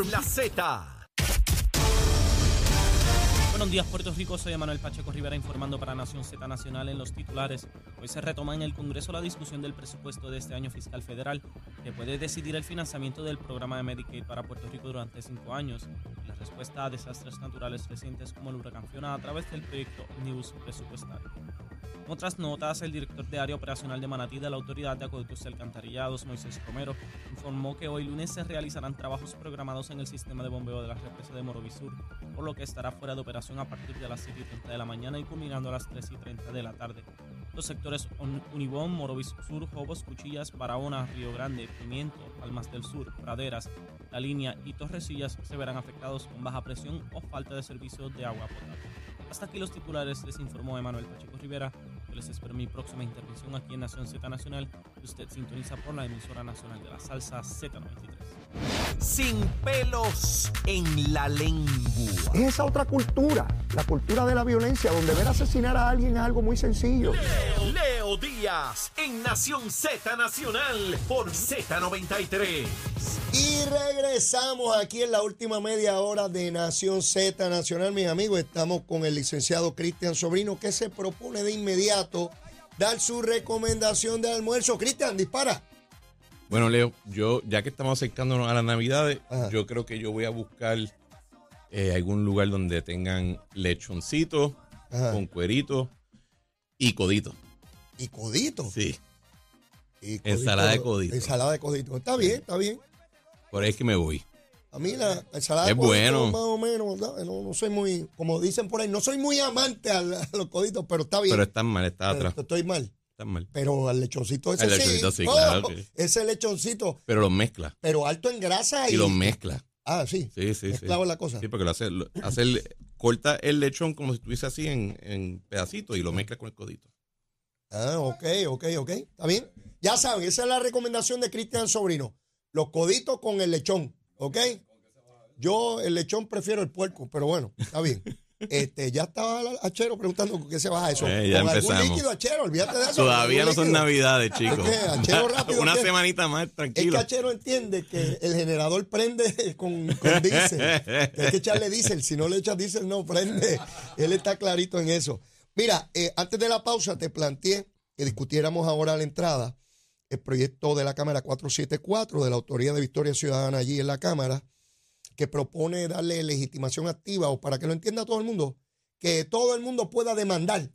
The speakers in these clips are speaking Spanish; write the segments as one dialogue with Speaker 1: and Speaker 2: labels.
Speaker 1: por la Z.
Speaker 2: Buenos días, Puerto Rico. Soy Manuel Pacheco Rivera informando para Nación Z Nacional en los titulares. Hoy se retoma en el Congreso la discusión del presupuesto de este año fiscal federal, que puede decidir el financiamiento del programa de Medicaid para Puerto Rico durante cinco años. La respuesta a desastres naturales recientes como el huracán Fiona a través del proyecto News Presupuestario. Otras notas, el director de área operacional de Manatí de la Autoridad de Acueductos y Alcantarillados, Moisés Romero, informó que hoy lunes se realizarán trabajos programados en el sistema de bombeo de la represa de Morovisur, por lo que estará fuera de operación a partir de las 7 y 30 de la mañana y culminando a las 3 y 30 de la tarde. Los sectores Unibón, Morovisur, Jobos, Cuchillas, Barahona, Río Grande, Pimiento, Palmas del Sur, Praderas, La Línea y Torrecillas se verán afectados con baja presión o falta de servicio de agua potable. Hasta aquí los titulares, les informó Emanuel Pacheco Rivera. Yo les espero mi próxima intervención aquí en Nación Z Nacional. Usted sintoniza por la emisora nacional de la salsa Z93.
Speaker 1: Sin pelos en la lengua.
Speaker 3: Es esa otra cultura, la cultura de la violencia, donde ver asesinar a alguien es algo muy sencillo.
Speaker 1: Leo, Leo Díaz en Nación Z Nacional por Z93.
Speaker 3: Y regresamos aquí en la última media hora de Nación Z Nacional, mis amigos. Estamos con el licenciado Cristian Sobrino, que se propone de inmediato dar su recomendación de almuerzo. Cristian, dispara.
Speaker 4: Bueno, Leo, yo, ya que estamos acercándonos a las navidades,
Speaker 3: Ajá.
Speaker 4: yo creo que yo voy a buscar eh, algún lugar donde tengan lechoncito
Speaker 3: Ajá.
Speaker 4: con cuerito y codito.
Speaker 3: Y codito.
Speaker 4: Sí,
Speaker 3: Y
Speaker 4: Ensalada de codito.
Speaker 3: Ensalada de codito. Está bien, está bien.
Speaker 4: Por ahí es que me voy.
Speaker 3: A mí la ensalada
Speaker 4: Es bueno.
Speaker 3: más o menos, ¿no? no, no soy muy, como dicen por ahí, no soy muy amante a, la- a los coditos, pero está bien.
Speaker 4: Pero están mal, está atrás.
Speaker 3: estoy mal.
Speaker 4: Están mal.
Speaker 3: Pero al lechoncito ese sí.
Speaker 4: lechoncito sí,
Speaker 3: Oh,
Speaker 4: claro que-
Speaker 3: Ese lechoncito,
Speaker 4: Pero los mezcla.
Speaker 3: pero alto en grasa y...
Speaker 4: Y los mezcla.
Speaker 3: Ah, sí.
Speaker 4: Sí, sí, sí.
Speaker 3: Mezclado la cosa.
Speaker 4: Sí, porque lo hace, lo- hace el- corta el lechón como si estuviese así en, en pedacitos y lo mezcla con el codito.
Speaker 3: Ah, ok, ok, ok. ¿Está bien? Ya saben, esa es la recomendación de Cristian Sobrino. Los coditos con el lechón, ¿ok? Yo el lechón prefiero el puerco, pero bueno, está bien. Este, ya estaba Achero preguntando con qué se baja eso.
Speaker 4: Eh, ya
Speaker 3: con algún
Speaker 4: empezamos.
Speaker 3: líquido, Achero, olvídate de eso.
Speaker 4: Todavía no
Speaker 3: algún
Speaker 4: son
Speaker 3: líquido.
Speaker 4: navidades, chicos.
Speaker 3: Es Achero rápido,
Speaker 4: Una
Speaker 3: ¿qué?
Speaker 4: semanita más,
Speaker 3: Es
Speaker 4: tranquilo.
Speaker 3: que Achero entiende que el generador prende con, con diésel. Hay que echarle diésel. Si no le echas diésel, no prende. Él está clarito en eso. Mira, eh, antes de la pausa te planteé que discutiéramos ahora a la entrada el proyecto de la Cámara 474 de la Autoridad de Victoria Ciudadana allí en la Cámara, que propone darle legitimación activa, o para que lo entienda todo el mundo, que todo el mundo pueda demandar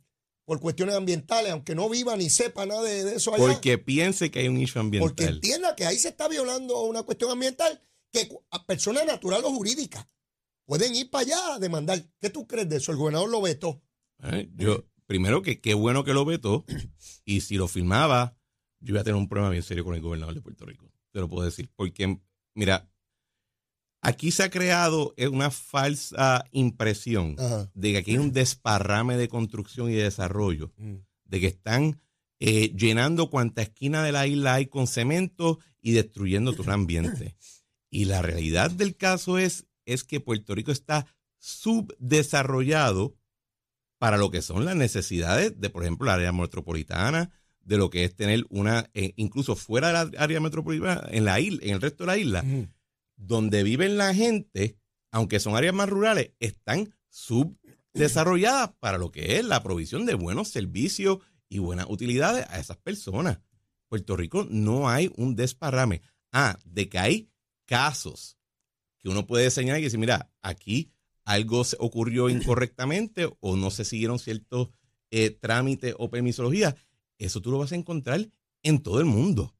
Speaker 3: por cuestiones ambientales, aunque no viva ni sepa nada de, de eso allá.
Speaker 4: Porque piense que hay un issue ambiental.
Speaker 3: Porque entienda que ahí se está violando una cuestión ambiental que a personas naturales o jurídicas pueden ir para allá a demandar. ¿Qué tú crees de eso? El gobernador lo vetó.
Speaker 4: Eh, Yo, primero que qué bueno que lo vetó, y si lo firmaba, yo iba a tener un problema bien serio con el gobernador de Puerto Rico. Te lo puedo decir. Porque, mira, aquí se ha creado eh, una falsa impresión
Speaker 3: Ajá.
Speaker 4: de que aquí hay un desparrame de construcción y de desarrollo,
Speaker 3: Mm.
Speaker 4: de que están eh, llenando cuanta esquina de la isla hay con cemento y destruyendo todo el ambiente. Y la realidad del caso es, es que Puerto Rico está subdesarrollado para lo que son las necesidades de, por ejemplo, la área metropolitana, de lo que es tener una, eh, incluso fuera de la área metropolitana, en la isla, en el resto de la isla, donde viven la gente, aunque son áreas más rurales, están subdesarrolladas para lo que es la provisión de buenos servicios y buenas utilidades a esas personas. Puerto Rico no hay un desparrame. Ah, de que hay casos que uno puede señalar y decir, mira, aquí algo se ocurrió incorrectamente o no se siguieron ciertos eh, trámites o permisologías. Eso tú lo vas a encontrar en todo el mundo.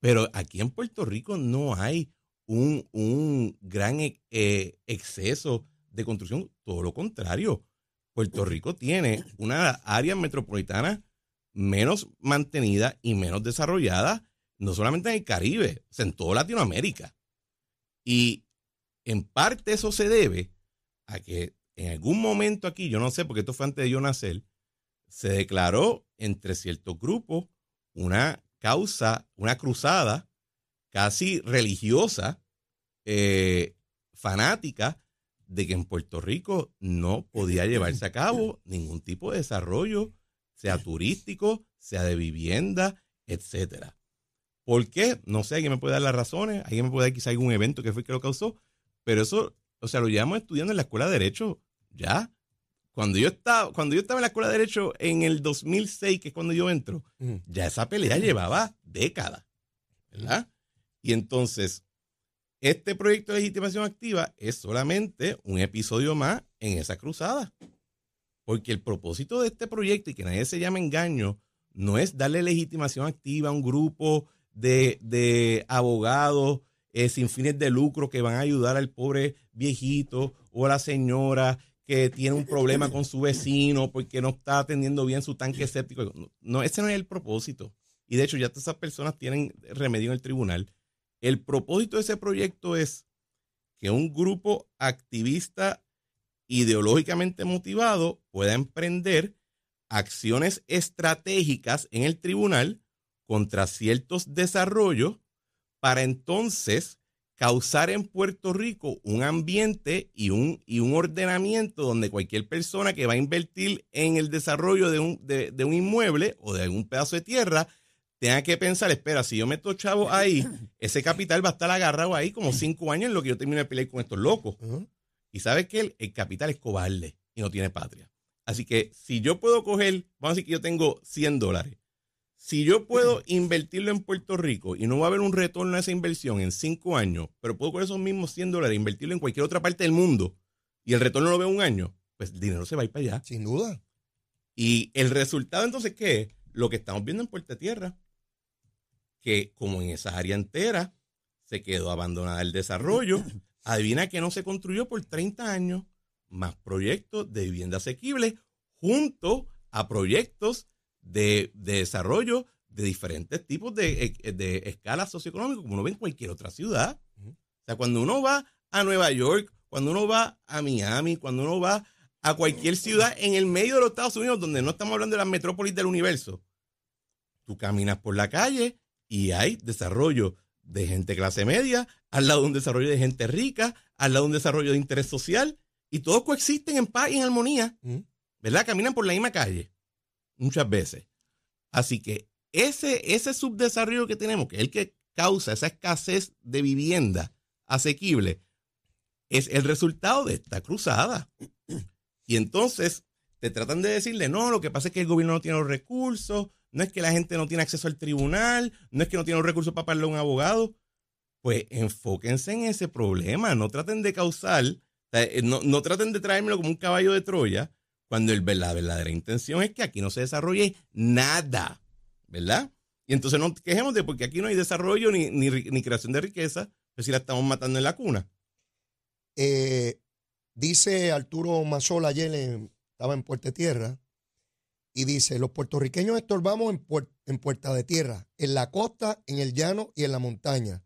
Speaker 4: Pero aquí en Puerto Rico no hay un, un gran eh, eh, exceso de construcción. Todo lo contrario. Puerto Rico tiene una área metropolitana menos mantenida y menos desarrollada, no solamente en el Caribe, o sea, en toda Latinoamérica. Y en parte eso se debe a que en algún momento aquí, yo no sé, porque esto fue antes de yo nacer, se declaró entre ciertos grupos una causa, una cruzada casi religiosa, eh, fanática, de que en Puerto Rico no podía llevarse a cabo ningún tipo de desarrollo, sea turístico, sea de vivienda, etcétera. ¿Por qué? No sé, alguien me puede dar las razones, alguien me puede dar quizá algún evento que fue que lo causó, pero eso, o sea, lo llevamos estudiando en la escuela de Derecho ya. Cuando yo estaba, cuando yo estaba en la escuela de Derecho en el 2006, que es cuando yo entro, ya esa pelea llevaba décadas, ¿verdad? Y entonces, este proyecto de legitimación activa es solamente un episodio más en esa cruzada. Porque el propósito de este proyecto, y que nadie se llame engaño, no es darle legitimación activa a un grupo de, de abogados eh, sin fines de lucro que van a ayudar al pobre viejito o a la señora que tiene un problema con su vecino porque no está atendiendo bien su tanque séptico. No, no, ese no es el propósito. Y de hecho ya todas esas personas tienen remedio en el tribunal. El propósito de ese proyecto es que un grupo activista ideológicamente motivado pueda emprender acciones estratégicas en el tribunal contra ciertos desarrollos para entonces causar en Puerto Rico un ambiente y un, y un ordenamiento donde cualquier persona que va a invertir en el desarrollo de un, de, de un inmueble o de algún pedazo de tierra tenga que pensar, espera, si yo meto chavo ahí, ese capital va a estar agarrado ahí como cinco años en lo que yo termine de pelear con estos locos. Y sabes que el, el capital es cobarde y no tiene patria. Así que si yo puedo coger, vamos a decir que yo tengo 100 dólares. Si yo puedo invertirlo en Puerto Rico y no va a haber un retorno a esa inversión en cinco años, pero puedo con esos mismos 100 dólares invertirlo en cualquier otra parte del mundo y el retorno lo veo un año, pues el dinero se va a ir para allá.
Speaker 3: Sin duda.
Speaker 4: Y el resultado entonces, ¿qué es? Lo que estamos viendo en Puerto Tierra, que como en esa área entera se quedó abandonada el desarrollo, adivina que no se construyó por 30 años, más proyectos de vivienda asequible junto a proyectos de, de desarrollo de diferentes tipos de, eh, de escalas socioeconómicas, como uno ve en cualquier otra ciudad. O sea, cuando uno va a Nueva York, cuando uno va a Miami, cuando uno va a cualquier ciudad en el medio de los Estados Unidos, donde no estamos hablando de las metrópolis del universo, tú caminas por la calle y hay desarrollo de gente clase media, al lado de un desarrollo de gente rica, al lado de un desarrollo de interés social, y todos coexisten en paz y en armonía. ¿verdad? Caminan por la misma calle, muchas veces. Así que ese, ese subdesarrollo que tenemos, que es el que causa esa escasez de vivienda asequible, es el resultado de esta cruzada. Y entonces te tratan de decirle, no, lo que pasa es que el gobierno no tiene los recursos, no es que la gente no tiene acceso al tribunal, no es que no tiene los recursos para pagarle a un abogado. Pues enfóquense en ese problema, no traten de causar, eh, no, no traten de traérmelo como un caballo de Troya, cuando el, la verdadera intención es que aquí no se desarrolle nada, ¿verdad? Y entonces no quejemos de porque aquí no hay desarrollo ni, ni, creación de riqueza, pues si la estamos matando en la cuna.
Speaker 3: Eh, dice Arturo Mazola ayer, estaba en Puerta de Tierra, y dice, los puertorriqueños estorbamos en, puer- en Puerta de Tierra, en la costa, en el llano y en la montaña.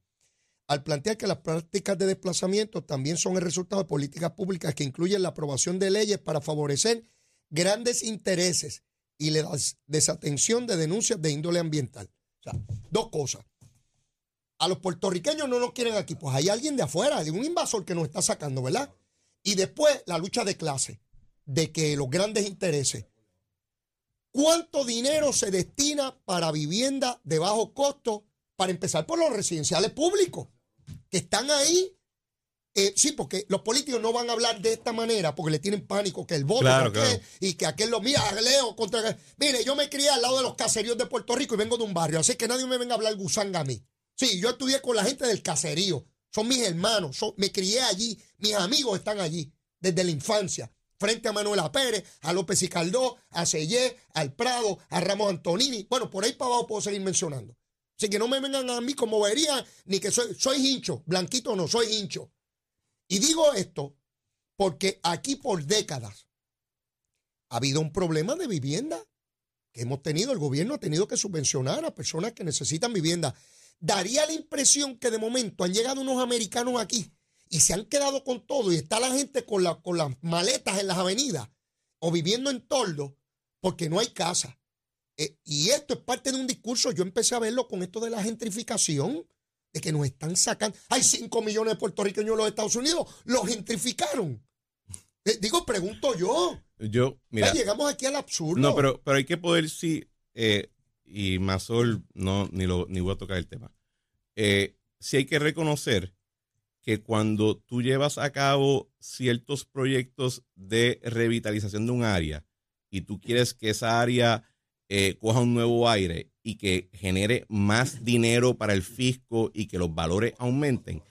Speaker 3: Al plantear que las prácticas de desplazamiento también son el resultado de políticas públicas que incluyen la aprobación de leyes para favorecer grandes intereses y la des- desatención de denuncias de índole ambiental. O sea, dos cosas. A los puertorriqueños no nos quieren aquí, pues hay alguien de afuera, hay un invasor que nos está sacando, ¿verdad? Y después la lucha de clase, de que los grandes intereses. ¿Cuánto dinero se destina para vivienda de bajo costo? Para empezar por los residenciales públicos, que están ahí. Eh, sí, porque los políticos no van a hablar de esta manera porque le tienen pánico que el voto
Speaker 4: Claro,
Speaker 3: que aquel,
Speaker 4: claro.
Speaker 3: y que aquel lo mira, Leo contra. Mire, yo me crié al lado de los caseríos de Puerto Rico y vengo de un barrio, así que nadie me venga a hablar gusanga a mí. Sí, yo estudié con la gente del caserío, son mis hermanos, son- me crié allí, mis amigos están allí desde la infancia, frente a Manuela Pérez, a López y Caldó, a Sellé, al Prado, a Ramos Antonini. Bueno, por ahí para abajo puedo seguir mencionando. Así que no me vengan a mí como verían, ni que soy, soy hincho, blanquito no, soy hincho. Y digo esto porque aquí por décadas ha habido un problema de vivienda que hemos tenido, el gobierno ha tenido que subvencionar a personas que necesitan vivienda. Daría la impresión que de momento han llegado unos americanos aquí y se han quedado con todo y está la gente con, la- con las maletas en las avenidas o viviendo en toldo porque no hay casa. Eh, y esto es parte de un discurso, yo empecé a verlo con esto de la gentrificación, de que nos están sacando. Hay 5 millones de puertorriqueños en los Estados Unidos, los gentrificaron. Eh, digo, pregunto yo.
Speaker 4: Yo, mira,
Speaker 3: Ya llegamos aquí al absurdo.
Speaker 4: no, pero, pero hay que poder, sí, eh, y Mazol, no, ni, lo, ni voy a tocar el tema. Eh, sí hay que reconocer que cuando tú llevas a cabo ciertos proyectos de revitalización de un área y tú quieres que esa área eh, coja un nuevo aire y que genere más dinero para el fisco y que los valores aumenten,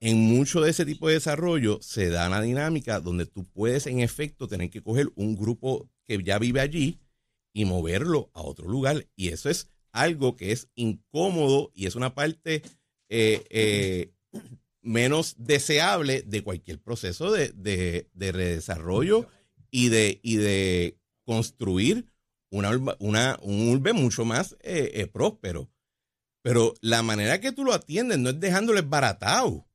Speaker 4: en mucho de ese tipo de desarrollo se da una dinámica donde tú puedes en efecto tener que coger un grupo que ya vive allí y moverlo a otro lugar. Y eso es algo que es incómodo y es una parte eh, eh, menos deseable de cualquier proceso de, de, redesarrollo y de, y de construir una, una, un urbe mucho más eh, próspero. Pero la manera que tú lo atiendes no es dejándoles baratado,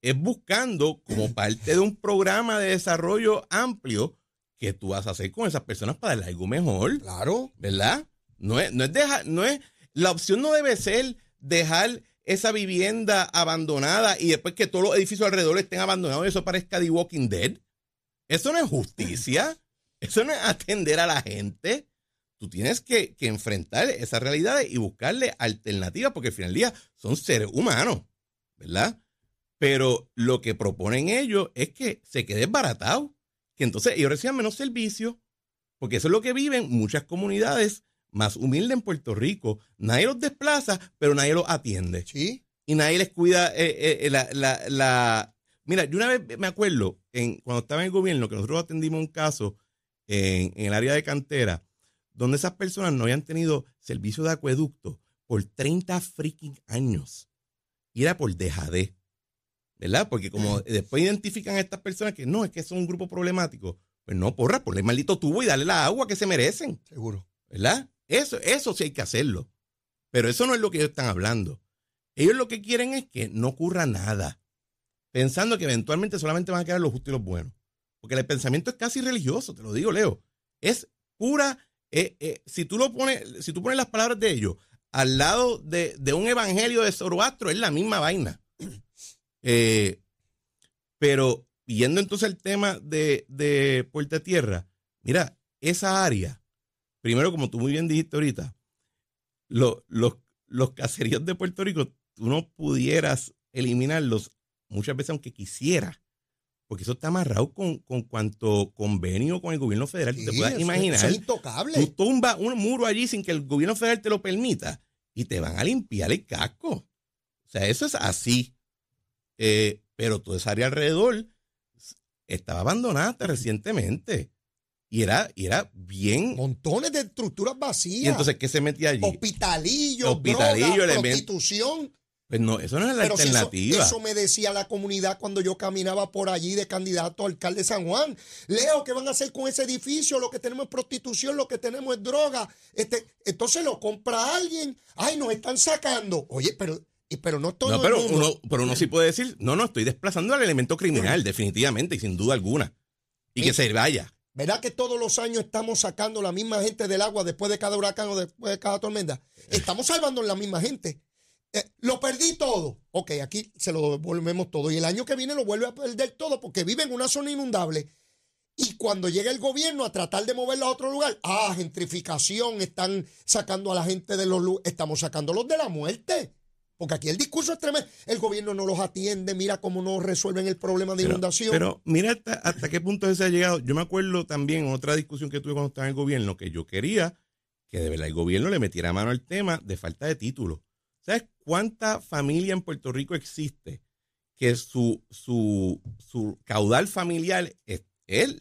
Speaker 4: es buscando como parte de un programa de desarrollo amplio que tú vas a hacer con esas personas para darle algo mejor.
Speaker 3: Claro.
Speaker 4: ¿Verdad? No es, no es dejar, no es, la opción no debe ser dejar esa vivienda abandonada y después que todos los edificios alrededor estén abandonados y eso parezca The Walking Dead. Eso no es justicia. Eso no es atender a la gente. Tú tienes que, que enfrentar esas realidades y buscarle alternativas porque al final del día son seres humanos, ¿verdad? Pero lo que proponen ellos es que se quede baratado, que entonces ellos reciban menos servicios, porque eso es lo que viven muchas comunidades más humilde en Puerto Rico. Nadie los desplaza, pero nadie los atiende.
Speaker 3: Sí.
Speaker 4: Y nadie les cuida eh, eh, la, la, Mira, yo una vez me acuerdo, en, cuando estaba en el gobierno, que nosotros atendimos un caso en, el área de cantera, donde esas personas no habían tenido servicio de acueducto por 30 freaking años. Y era por dejadez. ¿Verdad? Porque como después identifican a estas personas que no, es que son un grupo problemático, pues no, porra, ponle el maldito tubo y darle la agua que se merecen.
Speaker 3: Seguro.
Speaker 4: ¿Verdad? Eso, eso sí hay que hacerlo. Pero eso no es lo que ellos están hablando. Ellos lo que quieren es que no ocurra nada, pensando que eventualmente solamente van a quedar los justos y los buenos. Porque el pensamiento es casi religioso, te lo digo, Leo. Es pura. Eh, eh, si tú lo pones, si tú pones las palabras de ellos al lado de, un evangelio de Zoroastro, es la misma vaina. Eh, pero viendo entonces el tema de, de Puerta Tierra, mira, esa área primero, como tú muy bien dijiste ahorita, los, los caseríos de Puerto Rico, tú no pudieras eliminarlos muchas veces aunque quisiera. Porque eso está amarrado con, con cuanto convenio con el gobierno federal. te puedas imaginar.
Speaker 3: Es intocable.
Speaker 4: Tú tumbas un muro allí sin que el gobierno federal te lo permita y te van a limpiar el casco. O sea, eso es así. Eh, pero toda esa área alrededor estaba abandonada recientemente. Y era, era bien.
Speaker 3: Montones de estructuras vacías.
Speaker 4: ¿Y entonces qué se metía allí?
Speaker 3: Hospitalillo, Hospitalillo droga, prostitución.
Speaker 4: Pues no, eso no es la alternativa.
Speaker 3: eso, me decía la comunidad cuando yo caminaba por allí de candidato a alcalde de San Juan. Leo, ¿qué van a hacer con ese edificio? Lo que tenemos es prostitución, lo que tenemos es droga. Este, entonces lo compra alguien. Ay, nos están sacando. Oye, pero, pero no todo.
Speaker 4: No, pero, Uno, pero uno sí puede decir, no, no, estoy desplazando al elemento criminal, definitivamente, y sin duda alguna. Y que se vaya.
Speaker 3: ¿Verdad que todos los años estamos sacando la misma gente del agua después de cada huracán o después de cada tormenta? Estamos salvando la misma gente. Eh, lo perdí todo. Ok, aquí se lo devolvemos todo. Y el año que viene lo vuelve a perder todo porque vive en una zona inundable. Y cuando llega el gobierno a tratar de moverlo a otro lugar, ah, gentrificación, están sacando a la gente de los estamos sacando los de la muerte. Porque aquí el discurso es tremendo. El gobierno no los atiende, mira cómo no resuelven el problema de inundación.
Speaker 4: Pero mira hasta, qué punto se ha llegado. Yo me acuerdo también en otra discusión que tuve cuando estaba en el gobierno, que yo quería que de verdad el gobierno le metiera mano al tema de falta de títulos. ¿Sabes cuánta familia en Puerto Rico existe que su, su, su caudal familiar es,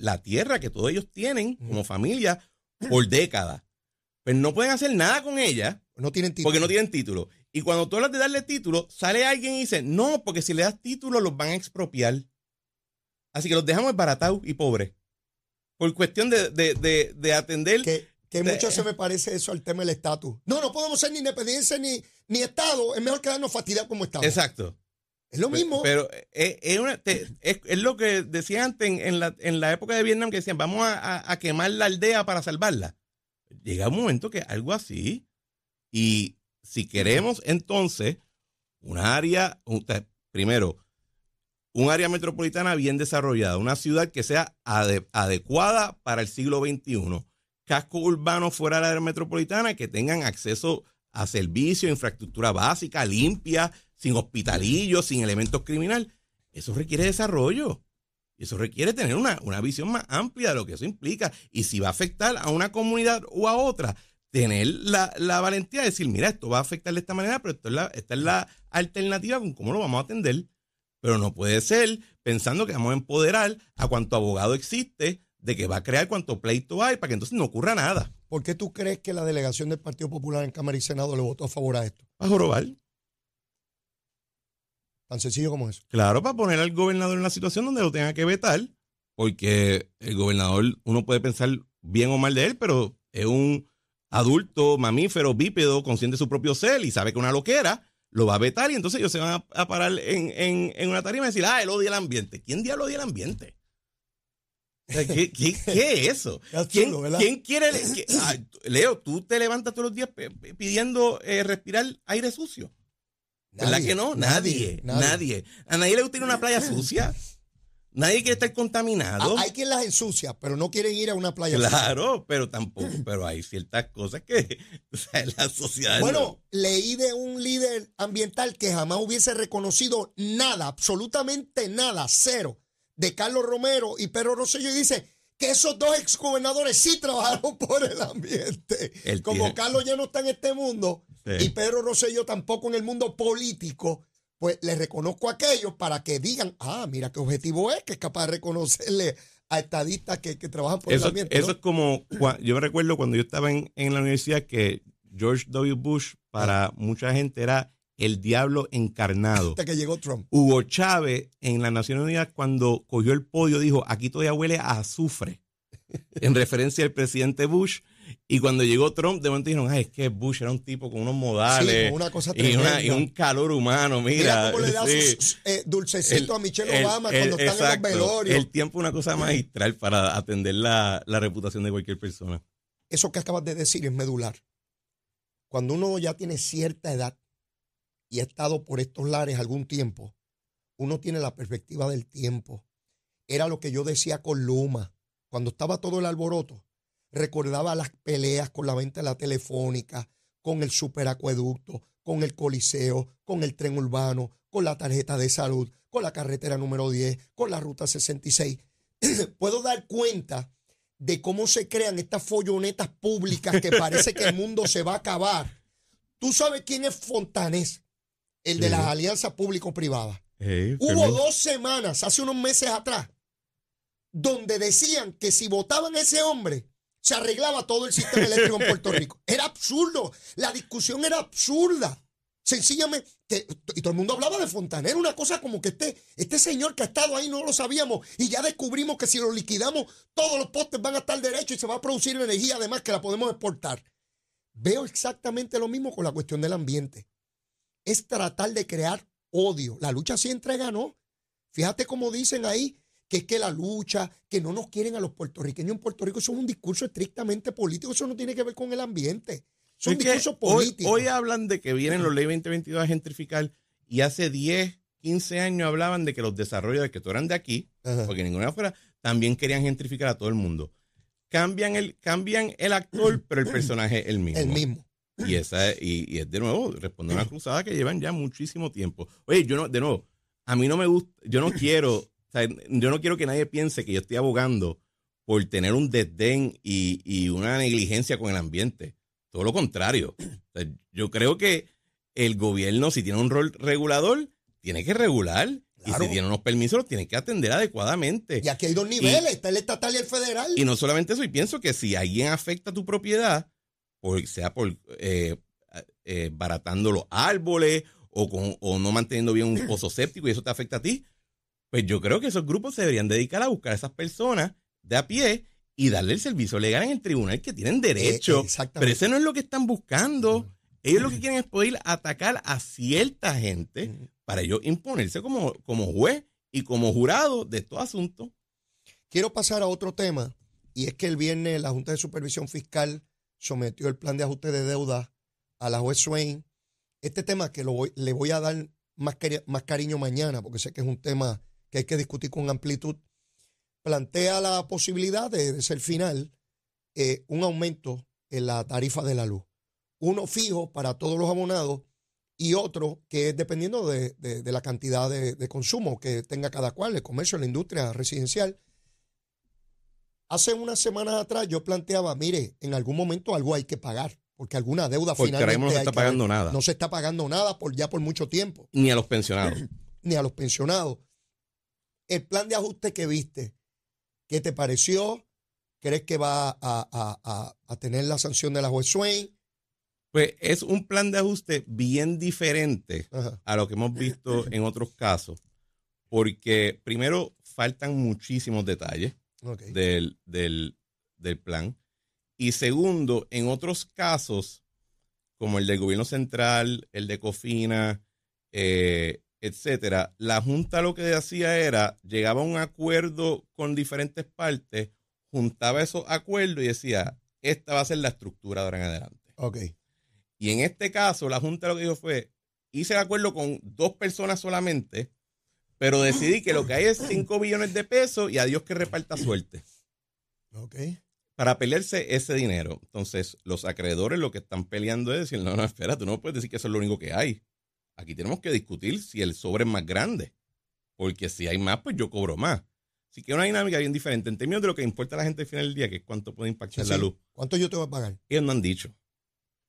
Speaker 4: la tierra que todos ellos tienen como familia por décadas? Pues no pueden hacer nada con ella.
Speaker 3: No tienen título.
Speaker 4: Porque no tienen título. Y cuando tú hablas de darle título, sale alguien y dice, no, porque si le das título los van a expropiar. Así que los dejamos baratados y pobres. Por cuestión de, atender...
Speaker 3: Que, mucho se me parece eso al tema del estatus. No, no podemos ser ni independencia ni, ni Estado. Es mejor quedarnos fastidiados como Estado.
Speaker 4: Exacto.
Speaker 3: Es lo mismo.
Speaker 4: Pero, es, es, lo que decía antes en, la, en la época de Vietnam, que decían, vamos a, a quemar la aldea para salvarla. Llega un momento que algo así, y si queremos entonces un área, primero, un área metropolitana bien desarrollada, una ciudad que sea adecuada para el siglo XXI, casco urbano fuera de la área metropolitana que tengan acceso a servicios, infraestructura básica, limpia, sin hospitalillos, sin elementos criminales. eso requiere desarrollo. Eso requiere tener una, una visión más amplia de lo que eso implica. Y si va a afectar a una comunidad o a otra, tener la, la valentía de decir, mira, esto va a afectar de esta manera, pero esto esta es la alternativa con cómo lo vamos a atender. Pero no puede ser pensando que vamos a empoderar a cuanto abogado existe de que va a crear cuanto pleito hay para que entonces no ocurra nada.
Speaker 3: ¿Por qué tú crees que la delegación del Partido Popular en Cámara y Senado le votó a favor a esto?
Speaker 4: Para jorobar.
Speaker 3: Tan sencillo como eso.
Speaker 4: Claro, para poner al gobernador en una situación donde lo tenga que vetar, porque el gobernador, uno puede pensar bien o mal de él, pero es un adulto, mamífero, bípedo, consciente de su propio ser y sabe que una loquera lo va a vetar y entonces ellos se van a, parar en, en, una tarima y decir, ah, él odia el ambiente. ¿Quién diablo odia el ambiente? ¿qué, es eso? ¿Quién, ¿quién, quiere? Leo, tú te levantas todos los días pidiendo eh, respirar aire sucio. ¿Verdad que no? Nadie, nadie, A nadie le gusta ir a una playa sucia. Nadie quiere estar contaminado.
Speaker 3: hay quien las ensucia, pero no quieren ir a una playa
Speaker 4: Claro, pero tampoco, pero hay ciertas cosas que la sociedad.
Speaker 3: Bueno, leí de un líder ambiental que jamás hubiese reconocido nada, absolutamente nada, cero, de Carlos Romero y Pedro Rosselló y dice que esos dos exgobernadores sí trabajaron por el ambiente. Como Carlos ya no está en este mundo, y Pedro Rosselló tampoco en el mundo político, pues le reconozco a aquellos para que digan, ah, mira qué objetivo es, que es capaz de reconocerle a estadistas que, trabajan por
Speaker 4: eso,
Speaker 3: el ambiente.
Speaker 4: Eso es como, yo me recuerdo cuando yo estaba en, la universidad que George W. Bush para ah. mucha gente era el diablo encarnado.
Speaker 3: Hasta que llegó Trump.
Speaker 4: Hugo Chávez en las Naciones Unidas cuando cogió el podio dijo, aquí todavía huele a azufre, en referencia al presidente Bush. Y cuando llegó Trump, de momento dijeron, ay, es que Bush era un tipo con unos modales.
Speaker 3: una cosa
Speaker 4: y, un calor humano, mira.
Speaker 3: mira cómo le da sus eh, dulcecitos a Michelle Obama cuando están en los velorios.
Speaker 4: El tiempo es una cosa magistral para atender la, la reputación de cualquier persona.
Speaker 3: Eso que acabas de decir es medular. Cuando uno ya tiene cierta edad y ha estado por estos lares algún tiempo, uno tiene la perspectiva del tiempo. Era lo que yo decía con Luma, cuando estaba todo el alboroto recordaba las peleas con la venta de la telefónica, con el superacueducto, con el coliseo, con el tren urbano, con la tarjeta de salud, con la carretera número 10, con la ruta 66. Puedo dar cuenta de cómo se crean estas follonetas públicas que parece que el mundo se va a acabar. ¿Tú sabes quién es Fontanés? El de las alianzas público-privadas. Hubo dos semanas, hace unos meses atrás, donde decían que si votaban a ese hombre, se arreglaba todo el sistema eléctrico en Puerto Rico. Era absurdo. La discusión era absurda. Sencillamente, y todo el mundo hablaba de Fontaner, una cosa como que este, este señor que ha estado ahí no lo sabíamos y ya descubrimos que si lo liquidamos, todos los postes van a estar derechos y se va a producir energía además que la podemos exportar. Veo exactamente lo mismo con la cuestión del ambiente. Es tratar de crear odio. La lucha siempre ganó. Fíjate cómo dicen ahí que es que la lucha, que no nos quieren a los puertorriqueños en Puerto Rico, eso es un discurso estrictamente político, eso no tiene que ver con el ambiente. Son un discurso político.
Speaker 4: Hoy, hablan de que vienen los ley 2022 a gentrificar y hace 10, 15 años hablaban de que los desarrolladores que tú eran de aquí, porque ninguna fuera, también querían gentrificar a todo el mundo. Cambian el, cambian el actor, pero el personaje es el mismo.
Speaker 3: El mismo.
Speaker 4: Y esa y, es de nuevo, responde a una cruzada que llevan ya muchísimo tiempo. Oye, yo no, de nuevo, a mí no me gusta, yo no quiero yo no quiero que nadie piense que yo estoy abogando por tener un desdén y, una negligencia con el ambiente. Todo lo contrario. yo creo que el gobierno, si tiene un rol regulador, tiene que regular. Y si tiene unos permisos, los tiene que atender adecuadamente.
Speaker 3: Y aquí hay dos niveles, está el estatal y el federal.
Speaker 4: Y no solamente eso, y pienso que si alguien afecta tu propiedad, por, sea por eh, eh, baratando los árboles o, con, o no manteniendo bien un pozo séptico y eso te afecta a ti, pues yo creo que esos grupos se deberían dedicar a buscar a esas personas de a pie y darle el servicio legal en el tribunal que tienen derecho. Eh, pero ese no es lo que están buscando. Ellos lo que quieren es poder atacar a cierta gente para ellos imponerse como, como juez y como jurado de estos asuntos.
Speaker 3: Quiero pasar a otro tema, y es que el viernes la Junta de Supervisión Fiscal sometió el plan de ajuste de deuda a la juez Swain. Este tema que le voy a dar más, cariño mañana, porque sé que es un tema que hay que discutir con amplitud, plantea la posibilidad de, ser final eh, un aumento en la tarifa de la luz. Uno fijo para todos los abonados y otro que es dependiendo de, de- la cantidad de consumo que tenga cada cual, el comercio, la industria residencial. Hace unas semanas atrás yo planteaba, mire, en algún momento algo hay que pagar, porque alguna deuda
Speaker 4: Porque
Speaker 3: finalmente
Speaker 4: no se está
Speaker 3: que
Speaker 4: pagando nada.
Speaker 3: No se está pagando nada por ya por mucho tiempo,
Speaker 4: Ni a los pensionados.
Speaker 3: ni a los pensionados. El plan de ajuste que viste, ¿qué te pareció? ¿Crees que va a, a- a- a tener la sanción de la juez Swain?
Speaker 4: Pues es un plan de ajuste bien diferente
Speaker 3: Ajá.
Speaker 4: a lo que hemos visto en otros casos, porque primero faltan muchísimos detalles Del, del, del plan, y segundo, en otros casos, como el del gobierno central, el de Cofina, eh, etcétera, la Junta lo que hacía era, llegaba a un acuerdo con diferentes partes, juntaba esos acuerdos y decía, esta va a ser la estructura de ahora en adelante.
Speaker 3: Ok.
Speaker 4: Y en este caso, la Junta lo que dijo fue, hice el acuerdo con dos personas solamente, pero decidí que lo que hay es 5 billones de pesos y a Dios que reparta suerte
Speaker 3: Ok.
Speaker 4: para pelearse ese dinero. Entonces, los acreedores lo que están peleando es decir, no, no, espera, tú no puedes decir que eso es lo único que hay. Aquí tenemos que discutir si el sobre es más grande, porque si hay más, pues yo cobro más. Así que es una dinámica bien diferente. En términos de lo que importa a la gente al final del día, que es cuánto puede impactar
Speaker 3: Sí,
Speaker 4: la
Speaker 3: sí.
Speaker 4: luz,
Speaker 3: ¿Cuánto yo te voy a pagar?
Speaker 4: ellos no han dicho.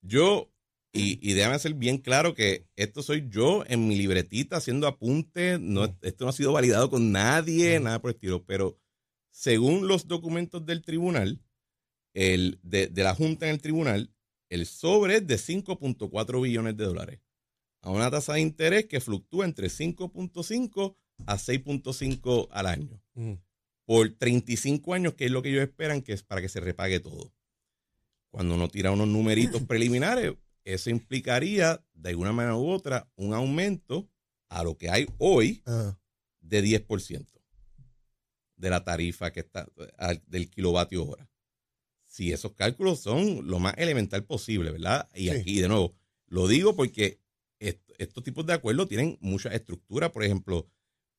Speaker 4: Yo, y, y déjame ser bien claro que esto soy yo en mi libretita haciendo apuntes, no, esto no ha sido validado con nadie, nada por el estilo, pero según los documentos del tribunal, el, de, de la Junta en el tribunal, el sobre es de 5.4 billones de dólares, a una tasa de interés que fluctúa entre 5.5 a 6.5 al año
Speaker 3: Mm.
Speaker 4: por 35 años, que es lo que ellos esperan que es para que se repague todo. Cuando uno tira unos numeritos preliminares, eso implicaría, de alguna manera u otra, un aumento a lo que hay hoy
Speaker 3: Ajá.
Speaker 4: de 10% de la tarifa que está al- del kilovatio hora. Si esos cálculos son lo más elemental posible, ¿verdad? Y
Speaker 3: Sí.
Speaker 4: aquí, de nuevo, lo digo porque est- estos tipos de acuerdos tienen mucha estructura. Por ejemplo,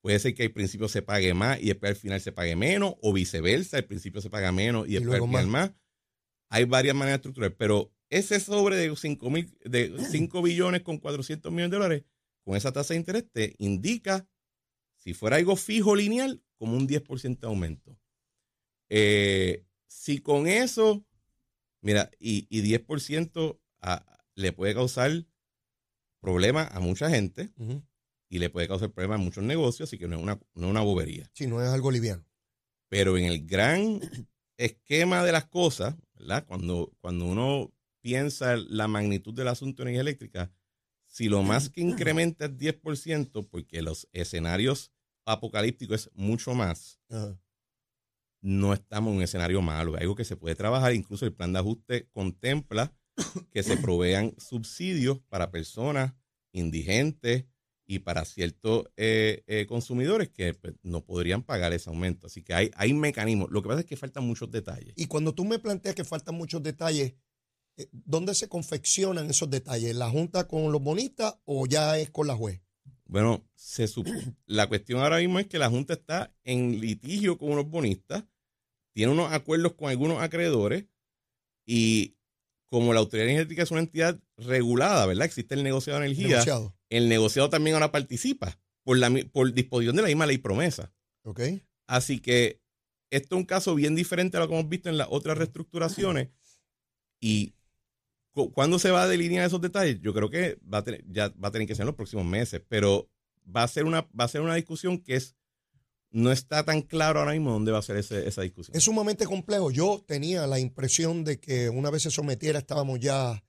Speaker 4: puede ser que al principio se pague más y después al final se pague menos, o viceversa, al principio se paga menos y
Speaker 3: Y
Speaker 4: después al final más. Hay varias maneras de estructurar, pero ese sobre de 5, mil, de 5 billones con 400 millones de dólares, con esa tasa de interés, te indica, si fuera algo fijo lineal, como un 10% de aumento. Eh, si con eso, mira, y, y 10% a- le puede causar problemas a mucha gente y le puede causar problemas a muchos negocios, así que no es una, no es una bobería.
Speaker 3: Sí, no es algo liviano.
Speaker 4: Pero en el gran esquema de las cosas, ¿verdad? Cuando, cuando uno piensa la magnitud del asunto de energía eléctrica, si lo más que incrementa es 10%, porque los escenarios apocalípticos es mucho más, no estamos en un escenario malo, es algo que se puede trabajar, incluso el plan de ajuste contempla que se provean subsidios para personas indigentes y para ciertos eh, eh, consumidores que pues, no podrían pagar ese aumento. Así que hay, hay mecanismos. Lo que pasa es que faltan muchos detalles.
Speaker 3: Y cuando tú me planteas que faltan muchos detalles, ¿dónde se confeccionan esos detalles? ¿La Junta con los bonistas o ya es con la juez?
Speaker 4: Bueno, se la cuestión ahora mismo es que la Junta está en litigio con unos bonistas, tiene unos acuerdos con algunos acreedores y como la autoridad energética es una entidad regulada, ¿verdad? Existe el negociado de energía.
Speaker 3: Negociado.
Speaker 4: El negociado también ahora participa por, la, por disposición de la misma ley promesa.
Speaker 3: ¿Ok?
Speaker 4: Así que esto es un caso bien diferente a lo que hemos visto en las otras reestructuraciones. Y cuándo se va a delinear esos detalles, yo creo que va a tener, ya va a tener que ser en los próximos meses, pero va a ser una, va a ser una discusión que es, no está tan claro ahora mismo dónde va a ser ese- esa discusión.
Speaker 3: Es sumamente complejo. Yo tenía la impresión de que una vez se sometiera estábamos ya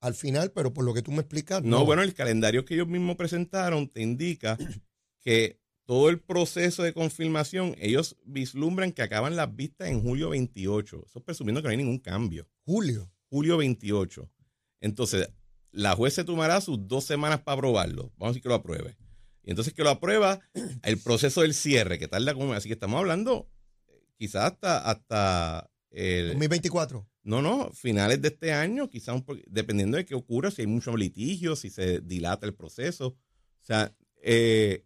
Speaker 3: al final, pero por lo que tú me explicas,
Speaker 4: No, bueno, el calendario que ellos mismos presentaron te indica que todo el proceso de confirmación, ellos vislumbran que acaban las vistas en julio 28. Eso presumiendo que no hay ningún cambio.
Speaker 3: Julio.
Speaker 4: Julio 28. Entonces, la juez se tomará sus dos semanas para aprobarlo. Vamos a decir que lo apruebe. Y entonces que lo aprueba, el proceso del cierre, que tarda como... Así que estamos hablando quizás hasta... hasta el,
Speaker 3: 2024.
Speaker 4: no, no, finales de este año, quizás dependiendo de qué ocurra, si hay mucho litigio, si se dilata el proceso. O sea, eh,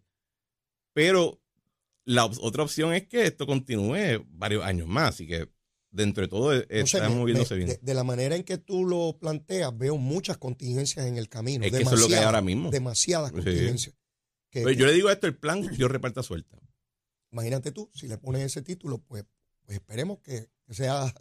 Speaker 4: pero la otra opción es que esto continúe varios años más. Así que dentro de todo eh,
Speaker 3: No sé,
Speaker 4: está moviéndose
Speaker 3: me-
Speaker 4: bien.
Speaker 3: De, de la manera en que tú lo planteas, veo muchas contingencias en el camino.
Speaker 4: Es que eso es lo que hay ahora mismo.
Speaker 3: Demasiadas
Speaker 4: Sí.
Speaker 3: contingencias. Que- que-
Speaker 4: yo le digo esto, el plan, Dios reparta suelta.
Speaker 3: imagínate tú, si le pones ese título, pues, pues esperemos que, que sea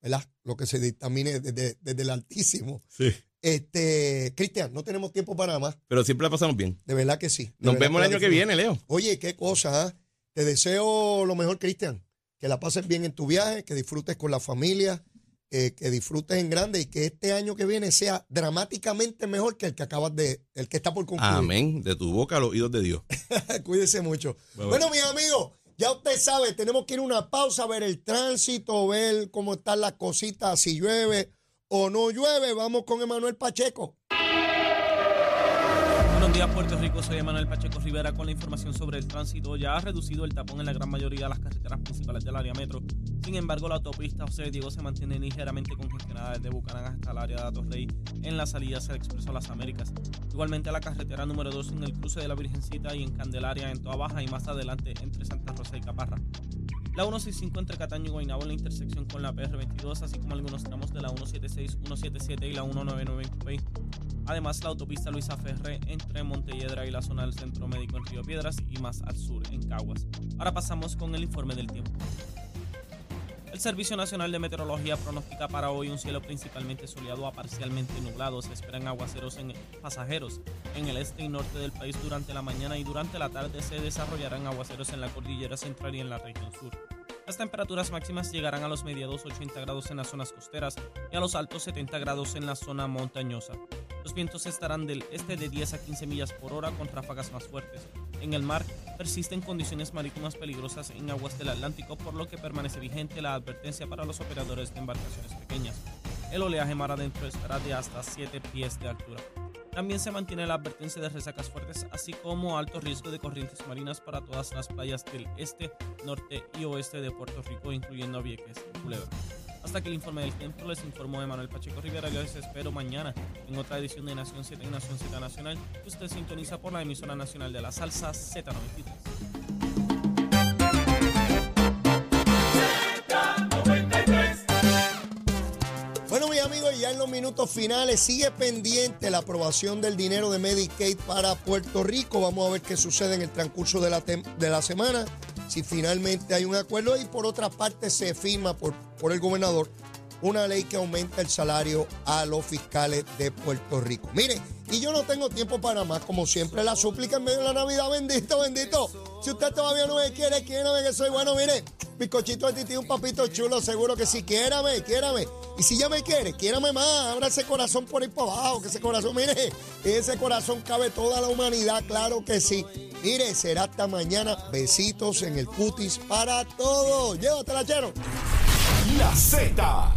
Speaker 3: ¿verdad? lo que se dictamine desde, desde el Altísimo.
Speaker 4: Sí.
Speaker 3: Este, Cristian, no tenemos tiempo para más.
Speaker 4: Pero siempre la pasamos bien.
Speaker 3: De verdad que sí.
Speaker 4: Nos vemos el año que viene, Leo.
Speaker 3: Oye, qué cosa, ¿ah? Te deseo lo mejor, Cristian. Que la pases bien en tu viaje, que disfrutes con la familia, eh, que disfrutes en grande y que este año que viene sea dramáticamente mejor que el que acabas de, el que está por concluir.
Speaker 4: Amén. De tu boca a los oídos de Dios.
Speaker 3: Cuídese mucho.
Speaker 4: Bye, bye.
Speaker 3: Bueno, mis amigos, ya usted sabe, tenemos que ir a una pausa, ver el tránsito, ver cómo están las cositas, si llueve o no llueve. Vamos con Emanuel Pacheco.
Speaker 2: Días, Puerto Rico. Soy Emanuel Pacheco Rivera con la información sobre el tránsito. Ya ha reducido el tapón en la gran mayoría de las carreteras principales del área metro. Sin embargo, la autopista José Diego se mantiene ligeramente congestionada desde Bucanán hasta el área de Atorrey en la salida hacia el Expreso Las Américas. Igualmente, la carretera número 2 en el cruce de la Virgencita y en Candelaria en Toa Baja y más adelante entre Santa Rosa y Caparra. La 165 entre Cataño y Guaynabo en la intersección con la PR22, así como algunos tramos de la 176, 177 y la 199 en. Además, la autopista Luisa Ferré entre Montelledra y la zona del Centro Médico en Río Piedras y más al sur en Caguas. Ahora pasamos con el informe del tiempo. El Servicio Nacional de Meteorología pronostica para hoy un cielo principalmente soleado a parcialmente nublado. Se esperan aguaceros en pasajeros en el este y norte del país durante la mañana y durante la tarde se desarrollarán aguaceros en la cordillera central y en la región sur. Las temperaturas máximas llegarán a los mediados 80 grados en las zonas costeras y a los altos 70 grados en la zona montañosa. Los vientos estarán del este de 10 a 15 millas por hora con ráfagas más fuertes. En el mar persisten condiciones marítimas peligrosas en aguas del Atlántico, por lo que permanece vigente la advertencia para los operadores de embarcaciones pequeñas. El oleaje mar adentro estará de hasta 7 pies de altura. También se mantiene la advertencia de resacas fuertes, así como alto riesgo de corrientes marinas para todas las playas del este, norte y oeste de Puerto Rico, incluyendo Vieques y Culebra. Hasta que el informe del tiempo les informó Emanuel Pacheco Rivera. Yo les espero mañana en otra edición de Nación 7 y Nación Z Nacional, usted sintoniza por la emisora nacional de la salsa Z93.
Speaker 3: Bueno, mis amigos, ya en los minutos finales sigue pendiente la aprobación del dinero de Medicaid para Puerto Rico. Vamos a ver qué sucede en el transcurso de la, de la semana, si finalmente hay un acuerdo y por otra parte se firma por, por el gobernador una ley que aumenta el salario a los fiscales de Puerto Rico. Mire, y yo no tengo tiempo para más, como siempre, la súplica en medio de la Navidad, bendito, bendito. Si usted todavía no me quiere, quiérame que soy bueno, mire, bizcochito de tití, un papito chulo, seguro que sí, quiérame, quiérame. Y si ya me quiere, quiérame más, abra ese corazón por ahí para abajo, que ese corazón, mire, ese corazón cabe toda la humanidad, claro que sí. Mire, será hasta mañana, besitos en el cutis para todos. Llévatela, chero.
Speaker 1: La Z